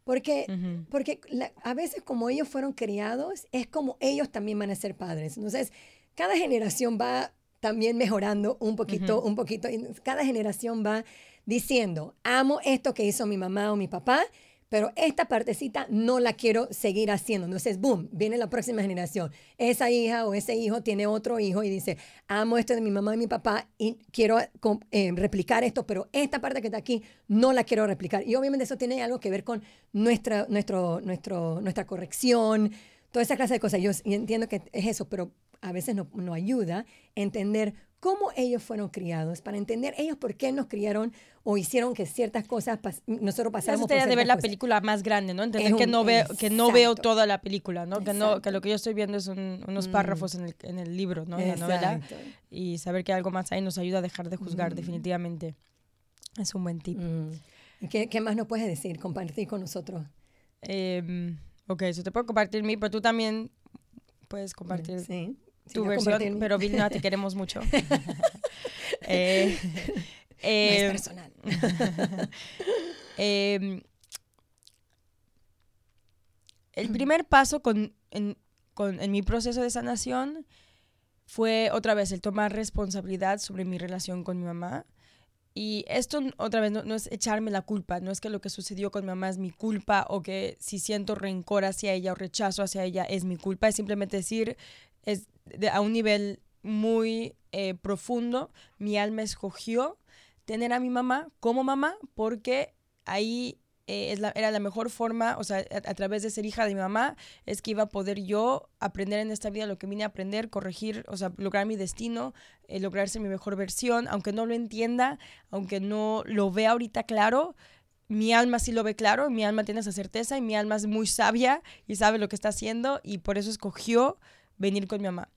Porque, porque a veces como ellos fueron criados, es como ellos también van a ser padres. Entonces, cada generación va también mejorando un poquito, un poquito. Cada generación va diciendo, amo esto que hizo mi mamá o mi papá, pero esta partecita no la quiero seguir haciendo. Entonces, boom, viene la próxima generación. Esa hija o ese hijo tiene otro hijo y dice, amo esto de mi mamá y mi papá y quiero eh, replicar esto, pero esta parte que está aquí no la quiero replicar. Y obviamente eso tiene algo que ver con nuestra, nuestro, nuestro, nuestra corrección, toda esa clase de cosas. Yo entiendo que es eso, pero a veces nos no ayuda entender cómo ellos fueron criados, para entender ellos por qué nos criaron o hicieron que ciertas cosas nosotros pasamos por de ver la película más grande, ¿no? Entender que no veo que no veo toda la película, ¿no? Que no que lo que yo estoy viendo es unos mm. párrafos en, el, en, el, libro, ¿no? En la novela y saber que algo más ahí nos ayuda a dejar de juzgar mm. definitivamente. Es un buen tip. Mm. ¿Qué, ¿Qué, más nos puedes decir, compartir con nosotros? Eh, ok, eso te puedo compartir mí, pero tú también puedes compartir. Sí tu versión, pero Vilna, te (laughs) queremos mucho. eh, (laughs) es em, personal. (laughs) Em, el primer paso con, en, con, en mi proceso de sanación fue otra vez el tomar responsabilidad sobre mi relación con mi mamá. Y esto otra vez no, no, es echarme la culpa, no es que lo que sucedió con mi mamá es mi culpa o que si siento rencor hacia ella o rechazo hacia ella es mi culpa, es simplemente decir, es a un nivel muy eh, profundo, mi alma escogió tener a mi mamá como mamá porque ahí eh, era la mejor forma, o sea, a, través de ser hija de mi mamá, es que iba a poder yo aprender en esta vida lo que vine a aprender, corregir, o sea, lograr mi destino, eh, lograr ser mi mejor versión, aunque no lo entienda, aunque no lo vea ahorita claro, mi alma sí lo ve claro, mi alma tiene esa certeza y mi alma es muy sabia y sabe lo que está haciendo y por eso escogió venir con mi mamá.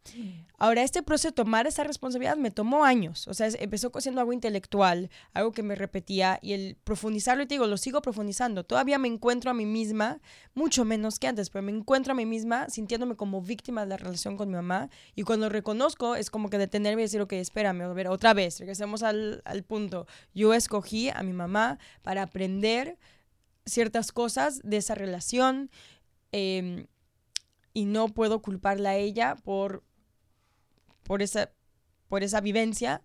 Ahora, este proceso de tomar esa responsabilidad me tomó años. O sea, empezó siendo algo intelectual, algo que me repetía y el profundizarlo, y te digo, lo sigo profundizando. Todavía me encuentro a mí misma, mucho menos que antes, pero me encuentro a mí misma sintiéndome como víctima de la relación con mi mamá. Y cuando reconozco, es como que detenerme y decir, ok, espérame, a ver, otra vez, regresemos al, punto. Yo escogí a mi mamá para aprender ciertas cosas de esa relación. Eh, y no puedo culparla a ella por, por, esa, por esa vivencia,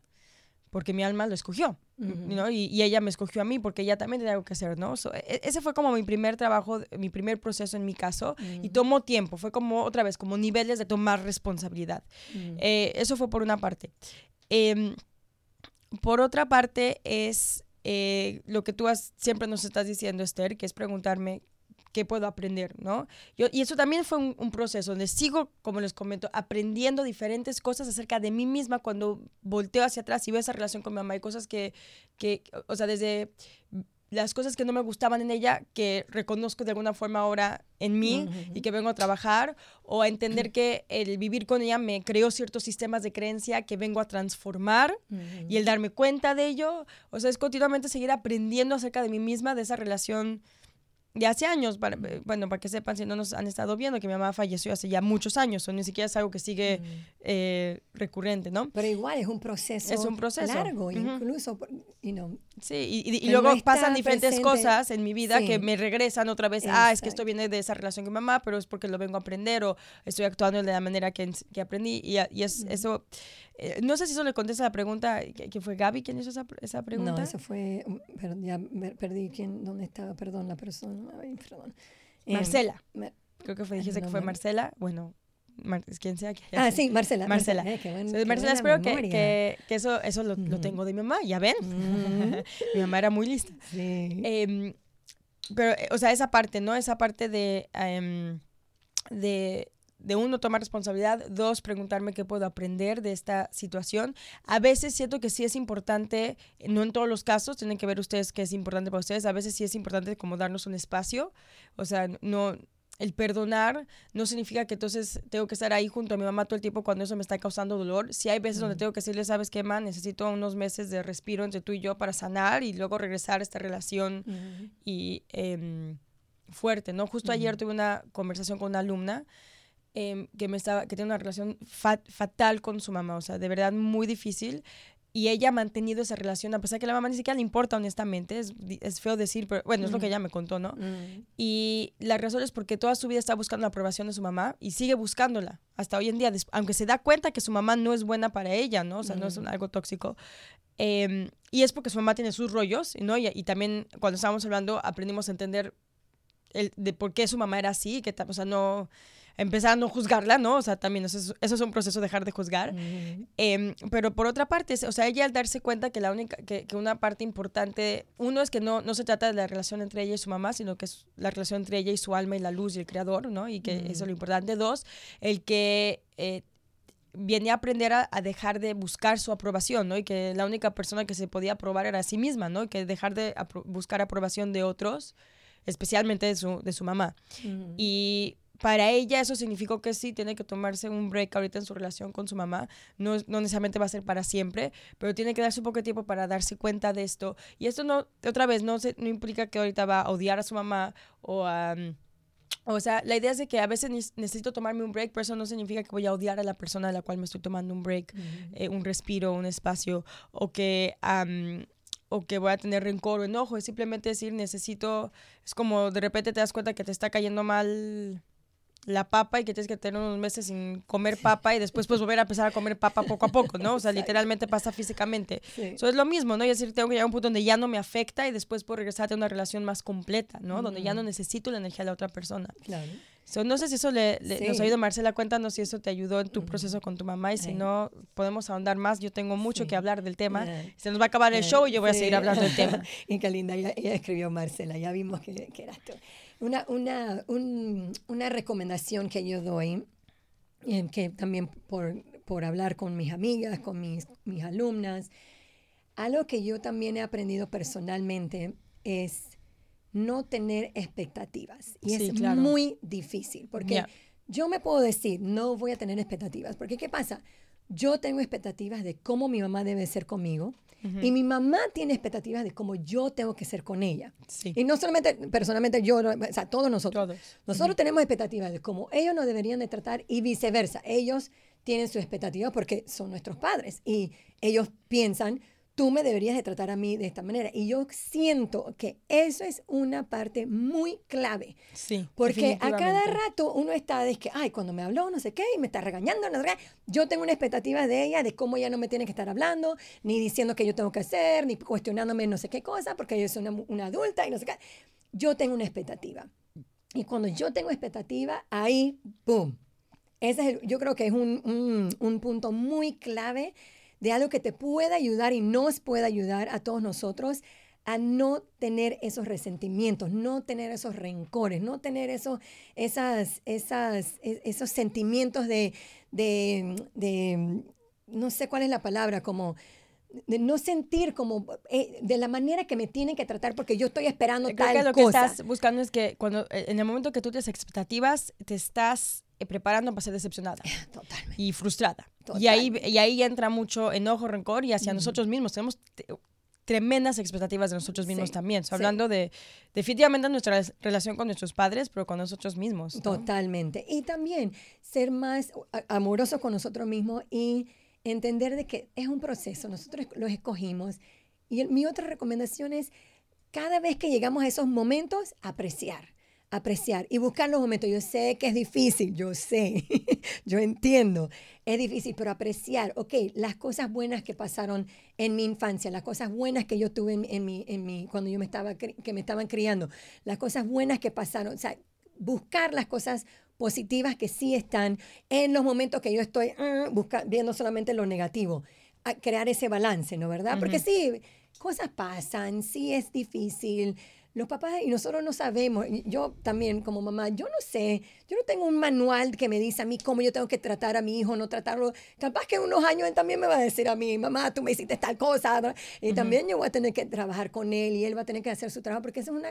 porque mi alma lo escogió. ¿no? Y, ella me escogió a mí porque ella también tenía algo que hacer, ¿no? E, ese fue como mi primer trabajo, mi primer proceso en mi caso y tomó tiempo, fue como otra vez, como niveles de tomar responsabilidad. Eh, eso fue por una parte. Em, por otra parte es eh, lo que tú siempre nos estás diciendo, Esther, que es preguntarme qué puedo aprender, ¿no? Yo, y eso también fue un, proceso donde sigo, como les comento, aprendiendo diferentes cosas acerca de mí misma cuando volteo hacia atrás y veo esa relación con mi mamá. Hay cosas que, que o sea, desde las cosas que no me gustaban en ella, que reconozco de alguna forma ahora en mí y que vengo a trabajar, o a entender que el vivir con ella me creó ciertos sistemas de creencia que vengo a transformar y el darme cuenta de ello, o sea, es continuamente seguir aprendiendo acerca de mí misma, de esa relación de hace años, para, eh, bueno, para que sepan si no nos han estado viendo, que mi mamá falleció hace ya muchos años, o ni siquiera es algo que sigue eh, recurrente, ¿no? Pero igual es un proceso, es un proceso. largo, incluso, Sí, y, luego pasan diferentes cosas en mi vida que me regresan otra vez, ah, es que esto viene de esa relación con mi mamá, pero es porque lo vengo a aprender o estoy actuando de la manera que, que aprendí, y, y es, eso eh, no sé si eso le contesta la pregunta, que, fue Gaby quien hizo esa, esa, pregunta. No, eso fue, pero ya perdí quién, dónde estaba, perdón, la persona, perdón. Em, Marcela. Creo que fue, dijiste que fue Marcela, bueno, quien sea que Ah, sí, Marcela. Marcela. Marcela, espero que, que, que, eso, eso lo, lo, tengo de mi mamá, ya ven. (laughs) mi mamá era muy lista. Sí. Em, pero, eh, o sea, esa parte, ¿no? Esa parte de, em, de de uno, tomar responsabilidad, dos, preguntarme qué puedo aprender de esta situación. A veces siento que sí es importante, no en todos los casos, tienen que ver ustedes qué es importante para ustedes, a veces sí es importante como darnos un espacio, o sea, no, el perdonar no significa que entonces tengo que estar ahí junto a mi mamá todo el tiempo cuando eso me está causando dolor. Si hay veces donde tengo que decirle, ¿sabes qué, man? Necesito unos meses de respiro entre tú y yo para sanar y luego regresar a esta relación y em, fuerte, ¿no? Justo ayer tuve una conversación con una alumna Em, que, me estaba, que tiene una relación fatal con su mamá, o sea, de verdad muy difícil. Y ella ha mantenido esa relación, a pesar que la mamá ni siquiera le importa, honestamente. Es, es feo decir, pero bueno, es lo que ella me contó, ¿no? Y la razón es porque toda su vida está buscando la aprobación de su mamá y sigue buscándola hasta hoy en día, aunque se da cuenta que su mamá no es buena para ella, ¿no? O sea, no es algo tóxico. Em, y es porque su mamá tiene sus rollos, ¿no? Y, y, también cuando estábamos hablando aprendimos a entender el, de por qué su mamá era así, que, o sea, no empezar a no juzgarla, ¿no? O sea, también eso es, eso es un proceso dejar de juzgar. Em, pero por otra parte, o sea, ella al darse cuenta que la única, que, que, una parte importante, uno es que no, no se trata de la relación entre ella y su mamá, sino que es la relación entre ella y su alma y la luz y el creador, ¿no? Y que eso es lo importante. Dos, el que... Eh, viene a aprender a, dejar de buscar su aprobación, ¿no? Y que la única persona que se podía aprobar era a sí misma, ¿no? Y que dejar de buscar aprobación de otros, especialmente de su, de su mamá. Y para ella eso significó que sí, tiene que tomarse un break ahorita en su relación con su mamá. No, no necesariamente va a ser para siempre, pero tiene que darse un poco de tiempo para darse cuenta de esto. Y esto no, otra vez, no, se, no implica que ahorita va a odiar a su mamá o a... O sea, la idea es de que a veces necesito tomarme un break, pero eso no significa que voy a odiar a la persona de la cual me estoy tomando un break, eh, un respiro, un espacio, o que, o que voy a tener rencor o enojo. Es simplemente decir, necesito, es como de repente te das cuenta que te está cayendo mal la papa y que tienes que tener unos meses sin comer papa y después puedes volver a empezar a comer papa poco a poco, ¿no? O sea, literalmente pasa físicamente. Eso es lo mismo, ¿no? Y es decir, tengo que llegar a un punto donde ya no me afecta y después puedo regresar a una relación más completa, ¿no? Donde ya no necesito la energía de la otra persona. Claro. no sé si eso le, nos ha ido Marcela, cuéntanos si eso te ayudó en tu proceso con tu mamá y si no, podemos ahondar más. Yo tengo mucho que hablar del tema. Se nos va a acabar el show y yo voy a seguir hablando del tema. (laughs) y qué linda, ella, escribió Marcela, ya vimos que, que eras tú. Una, una, una recomendación que yo doy, eh, que también por, por, hablar con mis amigas, con mis, mis alumnas, algo que yo también he aprendido personalmente es no tener expectativas. Y es muy difícil, porque yo me puedo decir, no voy a tener expectativas, porque ¿qué pasa? Yo tengo expectativas de cómo mi mamá debe ser conmigo, y mi mamá tiene expectativas de cómo yo tengo que ser con ella. Y no solamente personalmente yo, o sea, todos nosotros. Nosotros tenemos expectativas de cómo ellos nos deberían de tratar y viceversa. Ellos tienen sus expectativas porque son nuestros padres y ellos piensan tú me deberías de tratar a mí de esta manera. Y yo siento que eso es una parte muy clave. Sí. Porque a cada rato uno está de que, ay, cuando me habló, no sé qué, y me está regañando, no sé qué. Yo tengo una expectativa de ella, de cómo ella no me tiene que estar hablando, ni diciendo que yo tengo que hacer, ni cuestionándome no sé qué cosa, porque yo soy una, adulta y no sé qué. Yo tengo una expectativa. Y cuando yo tengo expectativa, ahí, ¡boom! Ese es yo creo que es un, un, un punto muy clave de algo que te pueda ayudar y nos pueda ayudar a todos nosotros a no tener esos resentimientos, no tener esos rencores, no tener esos, esas, esas, e, esos sentimientos de, de, no sé cuál es la palabra, como de no sentir como eh, de la manera que me tienen que tratar porque yo estoy esperando Creo tal que lo cosa. que estás buscando es que cuando eh, en el momento que tú tienes expectativas, te estás preparando para ser decepcionada (laughs) Totalmente. y frustrada. Y ahí, y ahí entra mucho enojo, rencor y hacia nosotros mismos. Tenemos te- tremendas expectativas de nosotros mismos Sí, también. O sea, sí. hablando de definitivamente nuestra relación con nuestros padres, pero con nosotros mismos. ¿no? Totalmente. Y también ser más amorosos con nosotros mismos y entender de que es un proceso, nosotros los escogimos. Y el- mi otra recomendación es, cada vez que llegamos a esos momentos, apreciar, apreciar y buscar los momentos. Yo sé que es difícil, yo sé, (laughs) yo entiendo, es difícil, pero apreciar, ok, las cosas buenas que pasaron en mi infancia, las cosas buenas que yo tuve en, en mi, en mi, cuando yo me estaba, que me estaban criando, las cosas buenas que pasaron, o sea, buscar las cosas positivas que sí están en los momentos que yo estoy ah, busca- viendo solamente lo negativo, a crear ese balance, ¿no verdad? Porque sí, cosas pasan, sí es difícil. Los papás y nosotros no sabemos, yo también como mamá, yo no sé, yo no tengo un manual que me dice a mí cómo yo tengo que tratar a mi hijo, no tratarlo. Capaz que en unos años él también me va a decir a mí, mamá, tú me hiciste tal cosa. Y también yo voy a tener que trabajar con él y él va a tener que hacer su trabajo, porque eso es una,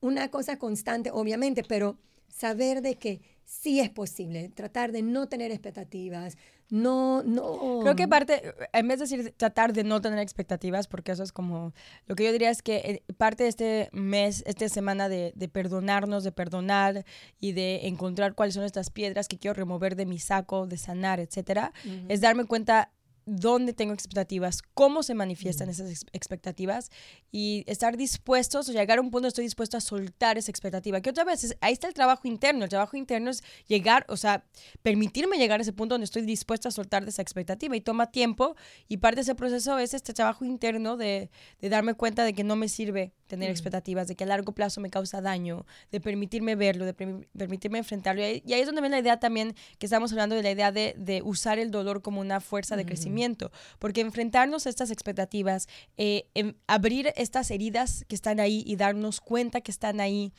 una cosa constante, obviamente, pero saber de que sí es posible, tratar de no tener expectativas, no, no. Creo que parte, en vez de decir tratar de no tener expectativas, porque eso es como, lo que yo diría es que eh, parte de este mes, esta semana de, de perdonarnos, de perdonar y de encontrar cuáles son estas piedras que quiero remover de mi saco, de sanar, etcétera, es darme cuenta dónde tengo expectativas, cómo se manifiestan esas ex- expectativas y estar dispuestos, o llegar a un punto donde estoy dispuesto a soltar esa expectativa. Que otra vez, es- ahí está el trabajo interno. El trabajo interno es llegar, o sea, permitirme llegar a ese punto donde estoy dispuesta a soltar de esa expectativa y toma tiempo y parte de ese proceso es este trabajo interno de, de darme cuenta de que no me sirve tener expectativas, de que a largo plazo me causa daño, de permitirme verlo, de permi- permitirme enfrentarlo. Y ahí, y ahí es donde viene la idea también que estamos hablando de la idea de, de usar el dolor como una fuerza de crecimiento, porque enfrentarnos a estas expectativas, eh, em- abrir estas heridas que están ahí y darnos cuenta que están ahí,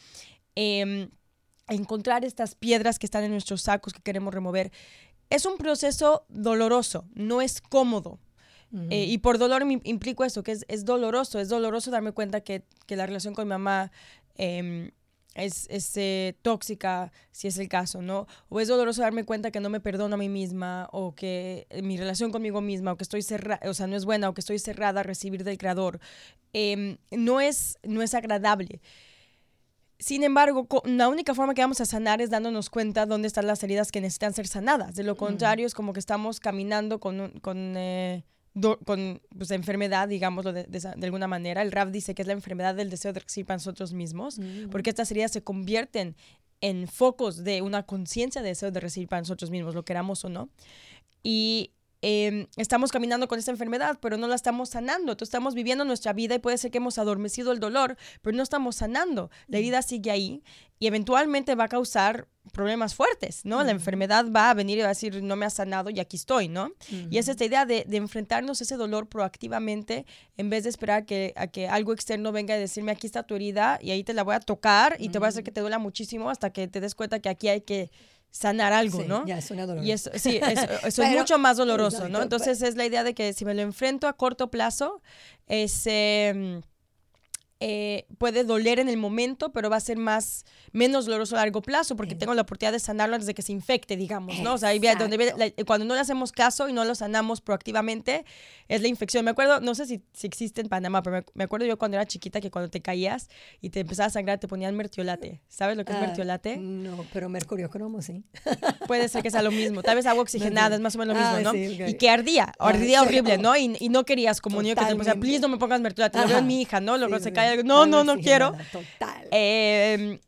em, encontrar estas piedras que están en nuestros sacos que queremos remover, es un proceso doloroso, no es cómodo. Eh, y por dolor me implico eso, que es, es doloroso, es doloroso darme cuenta que, que la relación con mi mamá em, es, es, eh, tóxica, si es el caso, ¿no? O es doloroso darme cuenta que no me perdono a mí misma, o que eh, mi relación conmigo misma, o que estoy cerrada, o sea, no es buena, o que estoy cerrada a recibir del Creador. Em, no, es, no es agradable. Sin embargo, la única forma que vamos a sanar es dándonos cuenta dónde están las heridas que necesitan ser sanadas. De lo contrario, es como que estamos caminando con, con, eh, con pues, enfermedad, digámoslo de, de esa- de alguna manera. El RAF dice que es la enfermedad del deseo de recibir para nosotros mismos, porque estas heridas se convierten en focos de una conciencia de deseo de recibir para nosotros mismos, lo queramos o no. Y eh, estamos caminando con esta enfermedad, pero no la estamos sanando. Entonces estamos viviendo nuestra vida y puede ser que hemos adormecido el dolor, pero no estamos sanando. La herida sigue ahí y eventualmente va a causar problemas fuertes, ¿no? La enfermedad va a venir y va a decir, no me has sanado y aquí estoy, ¿no? Y es esta idea de, de enfrentarnos a ese dolor proactivamente en vez de esperar que, a que algo externo venga y decirme, aquí está tu herida y ahí te la voy a tocar y te voy a hacer que te duela muchísimo hasta que te des cuenta que aquí hay que sanar algo, Sí, ¿no? Ya suena doloroso. Y eso, sí, eso, eso es (laughs) mucho más doloroso, Exacto, ¿no? Entonces es la idea de que si me lo enfrento a corto plazo, es, eh, eh, puede doler en el momento, pero va a ser más, menos doloroso a largo plazo porque tengo la oportunidad de sanarlo antes de que se infecte, digamos, ¿no? O sea, ahí donde la- cuando no le hacemos caso y no lo sanamos proactivamente, es la infección. Me acuerdo, no sé si, si existe en Panamá, pero me, me acuerdo yo cuando era chiquita que cuando te caías y te empezaba a sangrar te ponían mertiolate. ¿Sabes lo que es Ah, mertiolate? No, pero mercurio cromo sí. (laughs) Puede ser que sea lo mismo. Tal vez agua (laughs) oxigenada es más o menos lo mismo, Ah, ¿no? sí, ok. Y que ardía, Ah, ardía horrible. ¿no? Y, y no querías como niño que te o sea, please no me pongas mertiolate, lo veo en mi hija, ¿no? Luego Sí, se cae, algo, no, no, no quiero. Total. Eh,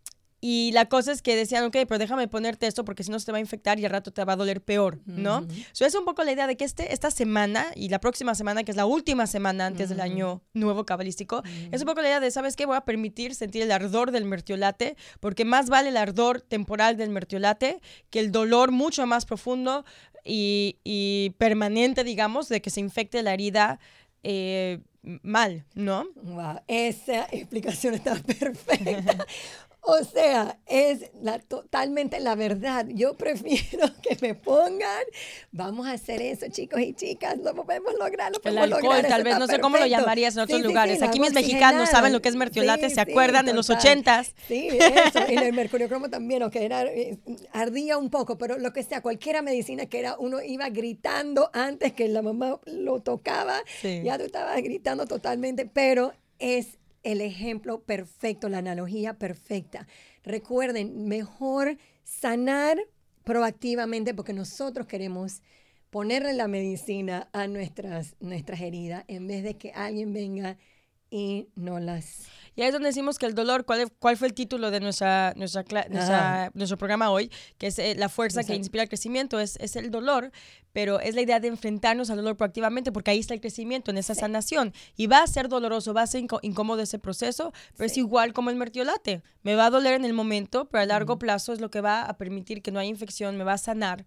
y la cosa es que decían, ok, pero déjame ponerte esto porque si no se te va a infectar y al rato te va a doler peor, ¿no? So, es un poco la idea de que este, esta semana y la próxima semana, que es la última semana antes del año nuevo cabalístico, es un poco la idea de, ¿sabes qué? Voy a permitir sentir el ardor del mertiolate, porque más vale el ardor temporal del mertiolate que el dolor mucho más profundo y, y permanente, digamos, de que se infecte la herida eh, mal, ¿no? Wow, esa (laughs) explicación está perfecta. (laughs) O sea, es la, totalmente la verdad. Yo prefiero (laughs) que me pongan, vamos a hacer eso, chicos y chicas, lo podemos lograr, lo podemos El alcohol, lograr, tal vez, no sé cómo lo llamarías en otros Sí, lugares. sí, Aquí mis mexicanos saben lo que es mertiolate, se acuerdan de los ochentas. Sí, eso. Y el (laughs) mercuriocromo también, o que era, eh, ardía un poco, pero lo que sea, cualquiera medicina que era, uno iba gritando antes que la mamá lo tocaba, Sí. ya tú estabas gritando totalmente, pero es el ejemplo perfecto, la analogía perfecta. Recuerden, mejor sanar proactivamente porque nosotros queremos ponerle la medicina a nuestras, nuestras heridas en vez de que alguien venga y no las... Y ahí es donde decimos que el dolor, ¿cuál, cuál fue el título de nuestra, nuestra, nuestra- nuestro programa hoy? Que es eh, la fuerza que inspira el crecimiento, es, es el dolor, pero es la idea de enfrentarnos al dolor proactivamente porque ahí está el crecimiento, en esa sanación. Y va a ser doloroso, va a ser incómodo ese proceso, pero es Sí. igual como el mertiolate. Me va a doler en el momento, pero a largo plazo es lo que va a permitir que no haya infección, me va a sanar.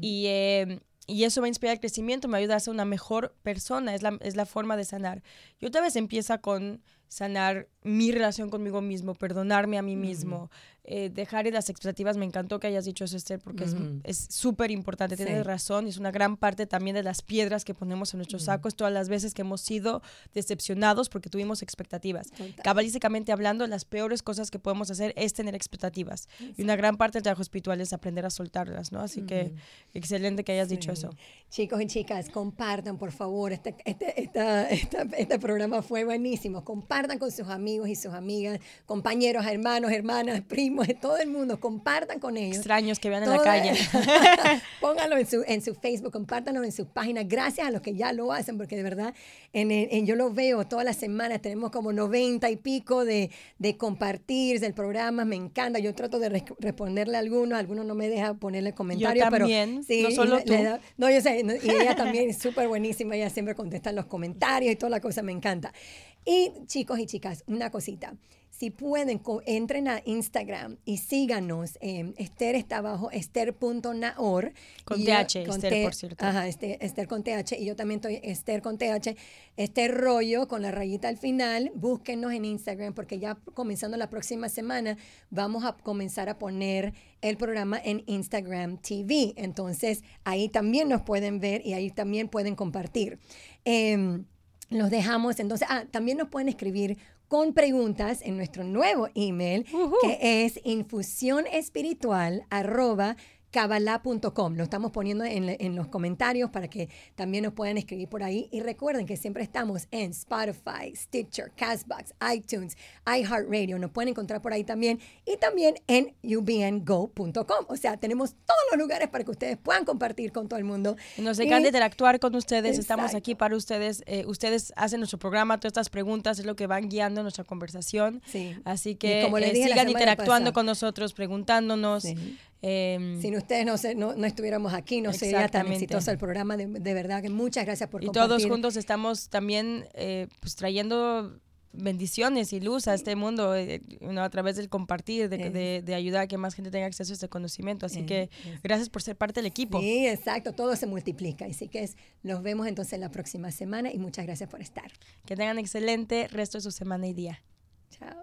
Y... eh, y eso va a inspirar el crecimiento, me ayuda a ser una mejor persona, es la, es la forma de sanar. Y otra vez empieza con sanar mi relación conmigo mismo, perdonarme a mí mismo, eh, dejar las expectativas. Me encantó que hayas dicho eso, Esther, porque es- Ujú. es súper importante. Tienes razón, y es una gran parte también de las piedras que ponemos en nuestros sacos, todas las veces que hemos sido decepcionados porque tuvimos expectativas. Total. Cabalísticamente hablando, las peores cosas que podemos hacer es tener expectativas. Y una gran parte del trabajo espiritual es aprender a soltarlas, ¿no? Así que excelente que hayas dicho eso. Chicos y chicas, compartan, por favor. Este, este, esta- esta- este programa fue buenísimo. Compartan con sus amigos y sus amigas, compañeros, hermanos, hermanas, (laughs) primos, todo el mundo. Compartan con ellos. Extraños que vean en la calle. (laughs) Pónganlo en su, en su Facebook, compártanlo en sus páginas. Gracias a los que ya lo hacen, porque de verdad, en, en- yo lo veo todas las semanas. Tenemos como 90 y pico de, de compartir del programa. Me encanta. Yo trato de res- responderle a algunos. Algunos no me dejan ponerle comentarios. también, pero, no y solo tú. da- no, yo sé. no, Y ella también es súper buenísima. Ella siempre contesta en los comentarios y toda la cosa. Me encanta. Y chicos y chicas, una cosita. Si pueden, entren a Instagram y síganos. eh, Esther está abajo, esther.naor. Con Y yo- TH, con Esther, T- por cierto. Ajá, este, Esther con TH. Y yo también estoy Esther con TH. Esther Rollo con la rayita al final. Búsquenos en Instagram porque ya comenzando la próxima semana vamos a comenzar a poner el programa en Instagram TV. Entonces ahí también nos pueden ver y ahí también pueden compartir. Em, los dejamos entonces. Ah, también nos pueden escribir con preguntas en nuestro nuevo email que es infusionespiritual arroba kabbalah.com. Lo estamos poniendo en, en los comentarios para que también nos puedan escribir por ahí. Y recuerden que siempre estamos en Spotify, Stitcher, Castbox, iTunes, iHeartRadio. Nos pueden encontrar por ahí también. Y también en ubngo.com. O sea, tenemos todos los lugares para que ustedes puedan compartir con todo el mundo. Nos encanta interactuar con ustedes, estamos aquí para ustedes. eh, ustedes hacen nuestro programa, todas estas preguntas es lo que van guiando nuestra conversación. Sí. Así que como eh, sigan interactuando pasada. con nosotros, preguntándonos. Sí. Em, Sin ustedes no, se- no, no estuviéramos aquí, no sería tan exitoso el programa. De, de verdad que muchas gracias por y compartir. todos juntos estamos también eh, pues trayendo bendiciones y luz a este mundo eh, know, a través del compartir, de, de- de ayudar a que más gente tenga acceso a este conocimiento. Así que gracias por ser parte del equipo. Sí, exacto, todo se multiplica. Así que es, los vemos entonces la próxima semana y muchas gracias por estar. Que tengan excelente resto de su semana y día. Chao.